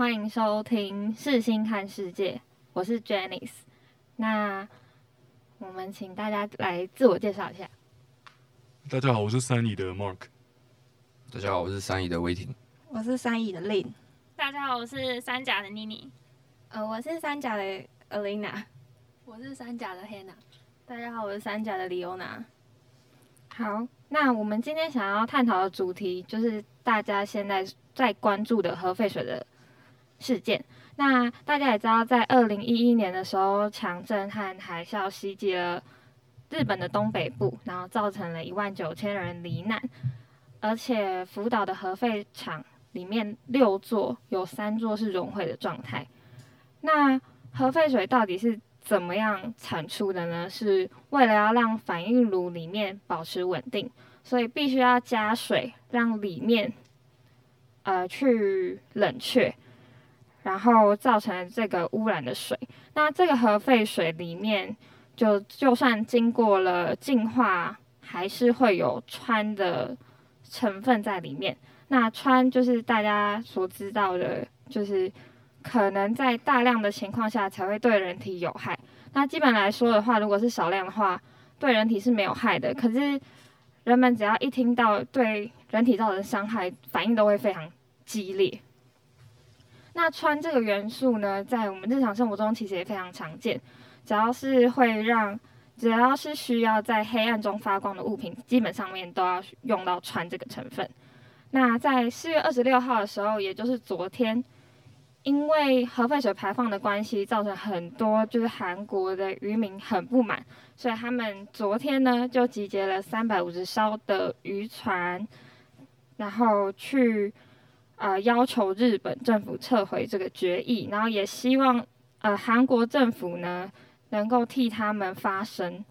欢迎收听世新看世界，我是 Janice。那我们请大家来自我介绍一下。大家好，我是三乙的 Mark。大家好，我是三乙的威霆。我是三乙的 Lin。大家好，我是三甲的妮妮。呃，我是三甲的 Alina。我是三甲的 Hannah。大家好，我是三甲的李欧娜。好，那我们今天想要探讨的主题就是大家现在在关注的核废水的事件。那大家也知道，在二零一一年的时候，强震和海啸袭击了日本的东北部，然后造成了一万九千人罹难，而且福岛的核废厂里面六座有三座是熔毁的状态。那核废水到底是？怎么样产出的呢？是为了要让反应炉里面保持稳定，所以必须要加水，让里面呃去冷却，然后造成这个污染的水。那这个核废水里面，就就算经过了净化，还是会有氚的成分在里面。那氚就是大家所知道的，就是。可能在大量的情况下才会对人体有害。那基本来说的话，如果是少量的话，对人体是没有害的。可是人们只要一听到对人体造成伤害，反应都会非常激烈。那穿这个元素呢，在我们日常生活中其实也非常常见。只要是会让，只要是需要在黑暗中发光的物品，基本上面都要用到穿这个成分。那在四月二十六号的时候，也就是昨天。因为核废水排放的关系，造成很多就是韩国的渔民很不满，所以他们昨天呢就集结了三百五十艘的渔船，然后去呃要求日本政府撤回这个决议，然后也希望呃韩国政府呢能够替他们发声。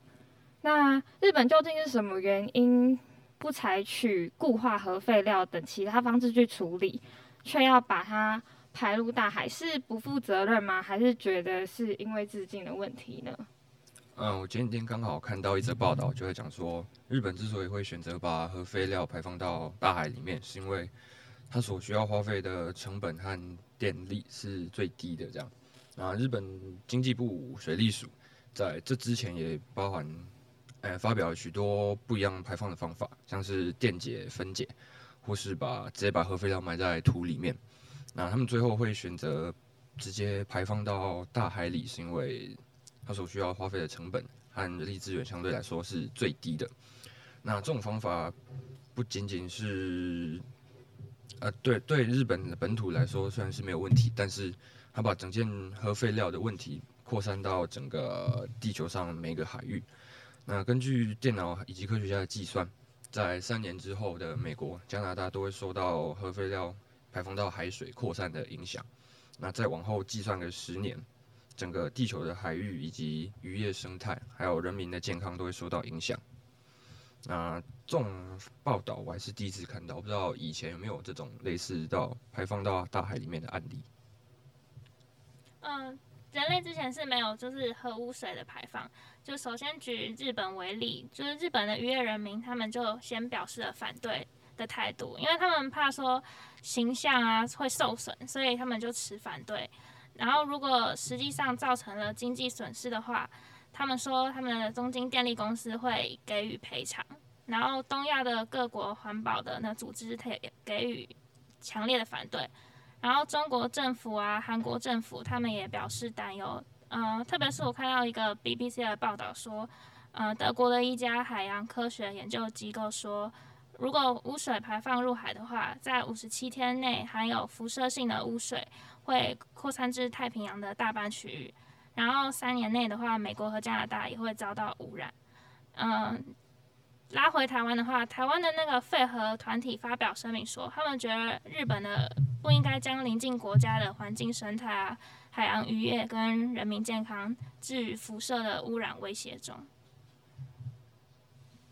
那日本究竟是什么原因不采取固化核废料等其他方式去处理，却要把它？排入大海是不负责任吗？还是觉得是因为自尽的问题呢？嗯，我前几天刚好看到一则报道，就在讲说，日本之所以会选择把核废料排放到大海里面，是因为它所需要花费的成本和电力是最低的。这样，啊，日本经济部水利署在这之前也包含，呃，发表了许多不一样排放的方法，像是电解、分解，或是把直接把核废料埋在土里面。那他们最后会选择直接排放到大海里，是因为它所需要花费的成本和人力资源相对来说是最低的。那这种方法不仅仅是，呃，对对，日本的本土来说虽然是没有问题，但是它把整件核废料的问题扩散到整个地球上每个海域。那根据电脑以及科学家的计算，在三年之后的美国、加拿大都会受到核废料。排放到海水扩散的影响，那再往后计算个十年，整个地球的海域以及渔业生态，还有人民的健康都会受到影响。那这种报道我还是第一次看到，不知道以前有没有这种类似到排放到大海里面的案例。嗯，人类之前是没有就是核污水的排放。就首先举日本为例，就是日本的渔业人民，他们就先表示了反对。的态度，因为他们怕说形象啊会受损，所以他们就持反对。然后如果实际上造成了经济损失的话，他们说他们的东京电力公司会给予赔偿。然后东亚的各国环保的那组织，也给予强烈的反对。然后中国政府啊，韩国政府他们也表示担忧。嗯，特别是我看到一个 BBC 的报道说，呃，德国的一家海洋科学研究机构说。如果污水排放入海的话，在五十七天内含有辐射性的污水会扩散至太平洋的大半区域，然后三年内的话，美国和加拿大也会遭到污染。嗯，拉回台湾的话，台湾的那个废核团体发表声明说，他们觉得日本的不应该将邻近国家的环境生态啊、海洋渔业跟人民健康置于辐射的污染威胁中。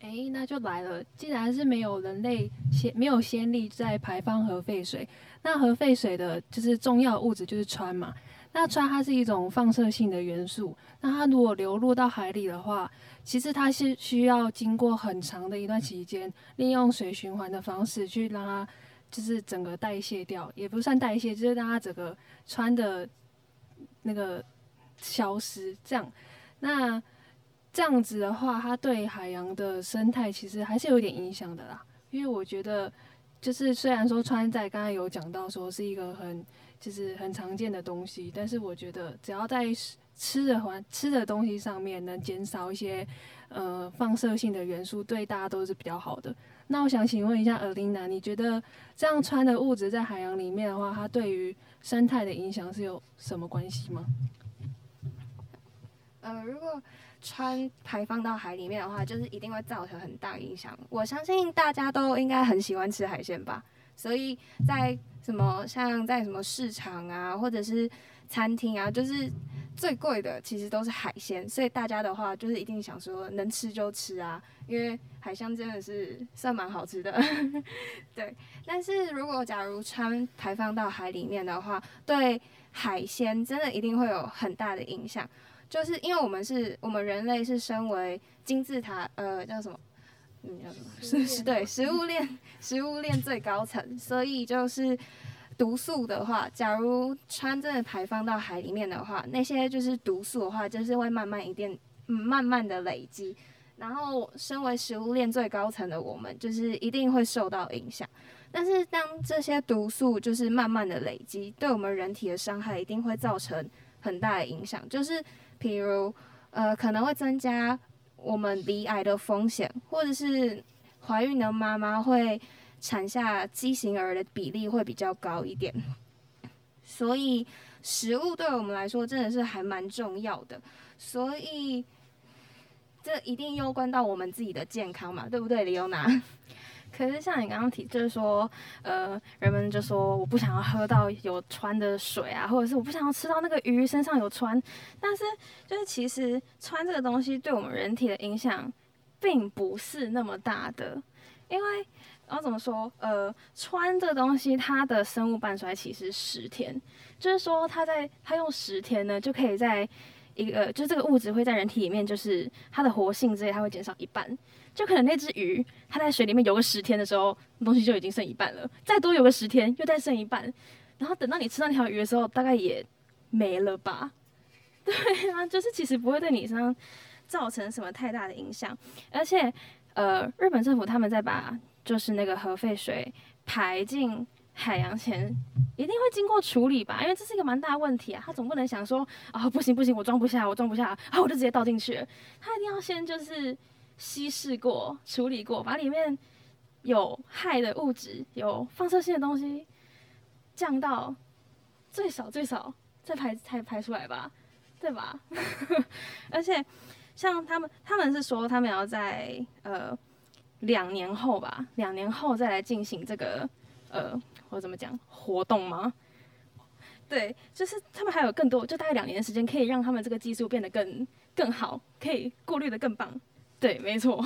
哎，那就来了。既然是没有人类先没有先例在排放核废水，那核废水的就是重要物质就是氚嘛。那氚它是一种放射性的元素，那它如果流入到海里的话，其实它是需要经过很长的一段期间，利用水循环的方式去让它就是整个代谢掉，也不算代谢，就是让它整个川的那个消失。这样，那这样子的话，它对海洋的生态其实还是有点影响的啦。因为我觉得，就是虽然说穿在刚才有讲到说是一个很就是很常见的东西，但是我觉得只要在吃的环吃的东西上面能减少一些呃放射性的元素，对大家都是比较好的。那我想请问一下尔琳娜，你觉得这样穿的物质在海洋里面的话，它对于生态的影响是有什么关系吗？呃，如果穿排放到海里面的话，就是一定会造成很大影响。我相信大家都应该很喜欢吃海鲜吧，所以在什么像在什么市场啊，或者是餐厅啊，就是最贵的其实都是海鲜，所以大家的话就是一定想说能吃就吃啊，因为海鲜真的是算蛮好吃的。对，但是如果假如穿排放到海里面的话，对海鲜真的一定会有很大的影响。就是因为我们是我们人类是身为金字塔，呃，叫什么？嗯，叫什么？是是对，食物链食物链最高层，所以就是毒素的话，假如穿真的排放到海里面的话，那些就是毒素的话，就是会慢慢一点，嗯，慢慢的累积，然后身为食物链最高层的我们，就是一定会受到影响。但是当这些毒素就是慢慢的累积，对我们人体的伤害一定会造成很大的影响，就是。譬如，呃，可能会增加我们罹癌的风险，或者是怀孕的妈妈会产下畸形儿的比例会比较高一点。所以，食物对我们来说真的是还蛮重要的。所以，这一定攸关到我们自己的健康嘛，对不对，李优娜？可是像你刚刚提，就是说，呃，人们就说我不想要喝到有穿的水啊，或者是我不想要吃到那个鱼身上有穿。但是，就是其实穿这个东西对我们人体的影响，并不是那么大的。因为，然后怎么说？呃，穿这个东西它的生物半衰期是十天，就是说它在它用十天呢，就可以在一个，就是这个物质会在人体里面，就是它的活性之类，它会减少一半。就可能那只鱼，它在水里面游个十天的时候，东西就已经剩一半了。再多游个十天，又再剩一半。然后等到你吃到那条鱼的时候，大概也没了吧？对啊，就是其实不会对你身上造成什么太大的影响。而且，呃，日本政府他们在把就是那个核废水排进海洋前，一定会经过处理吧？因为这是一个蛮大的问题啊。他总不能想说啊，不行不行，我装不下，我装不下，啊，我就直接倒进去。他一定要先就是。稀释过、处理过，把里面有害的物质、有放射性的东西降到最少最少，再排才排出来吧，对吧？而且像他们，他们是说他们要在呃两年后吧，两年后再来进行这个呃，我怎么讲活动吗？对，就是他们还有更多，就大概两年的时间，可以让他们这个技术变得更更好，可以过滤的更棒。对，没错。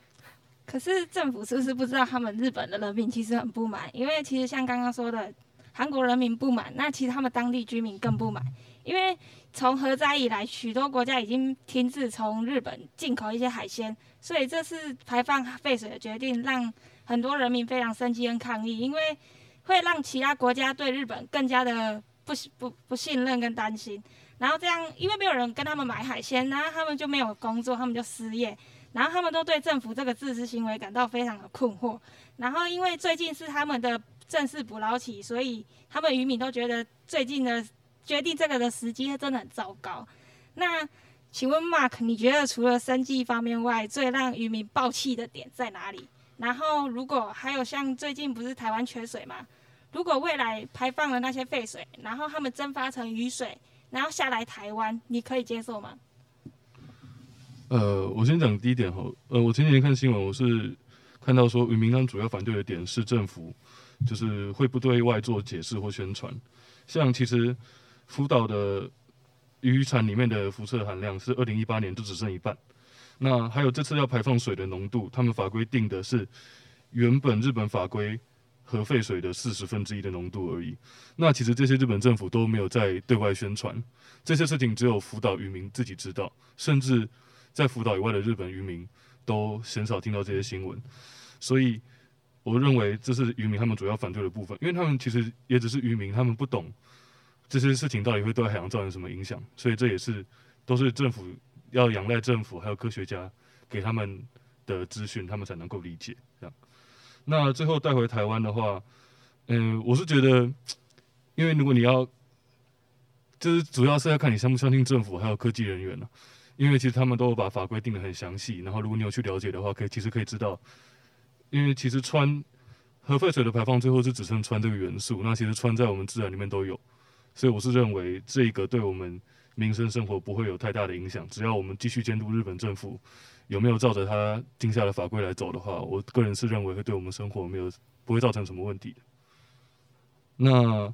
可是政府是不是不知道他们日本的人民其实很不满？因为其实像刚刚说的，韩国人民不满，那其实他们当地居民更不满。因为从核灾以来，许多国家已经停止从日本进口一些海鲜，所以这次排放废水的决定让很多人民非常生气跟抗议，因为会让其他国家对日本更加的不不不信任跟担心。然后这样，因为没有人跟他们买海鲜，然后他们就没有工作，他们就失业，然后他们都对政府这个自私行为感到非常的困惑。然后因为最近是他们的正式捕捞期，所以他们渔民都觉得最近的决定这个的时机真的很糟糕。那请问 Mark，你觉得除了生计方面外，最让渔民爆气的点在哪里？然后如果还有像最近不是台湾缺水吗？如果未来排放了那些废水，然后他们蒸发成雨水？然后下来台湾，你可以接受吗？呃，我先讲第一点哈。呃，我前几天看新闻，我是看到说，渔民刚主要反对的点是政府就是会不对外做解释或宣传。像其实福岛的渔船里面的辐射含量是二零一八年就只剩一半。那还有这次要排放水的浓度，他们法规定的是原本日本法规。核废水的四十分之一的浓度而已。那其实这些日本政府都没有在对外宣传这些事情，只有福岛渔民自己知道，甚至在福岛以外的日本渔民都鲜少听到这些新闻。所以我认为这是渔民他们主要反对的部分，因为他们其实也只是渔民，他们不懂这些事情到底会对海洋造成什么影响，所以这也是都是政府要仰赖政府还有科学家给他们的资讯，他们才能够理解这样。那最后带回台湾的话，嗯，我是觉得，因为如果你要，就是主要是要看你相不相信政府还有科技人员了，因为其实他们都有把法规定得很详细，然后如果你有去了解的话，可以其实可以知道，因为其实氚核废水的排放最后是只剩氚这个元素，那其实氚在我们自然里面都有，所以我是认为这个对我们民生生活不会有太大的影响，只要我们继续监督日本政府。有没有照着他定下的法规来走的话，我个人是认为会对我们生活没有不会造成什么问题的。那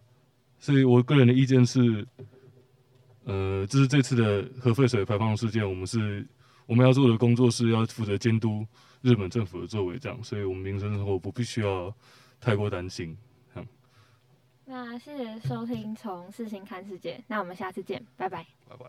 所以我个人的意见是，呃，这是这次的核废水排放事件，我们是我们要做的工作是要负责监督日本政府的作为，这样，所以我们民生生活不必须要太过担心。那谢谢收听《从事情看世界》，那我们下次见，拜拜，拜拜。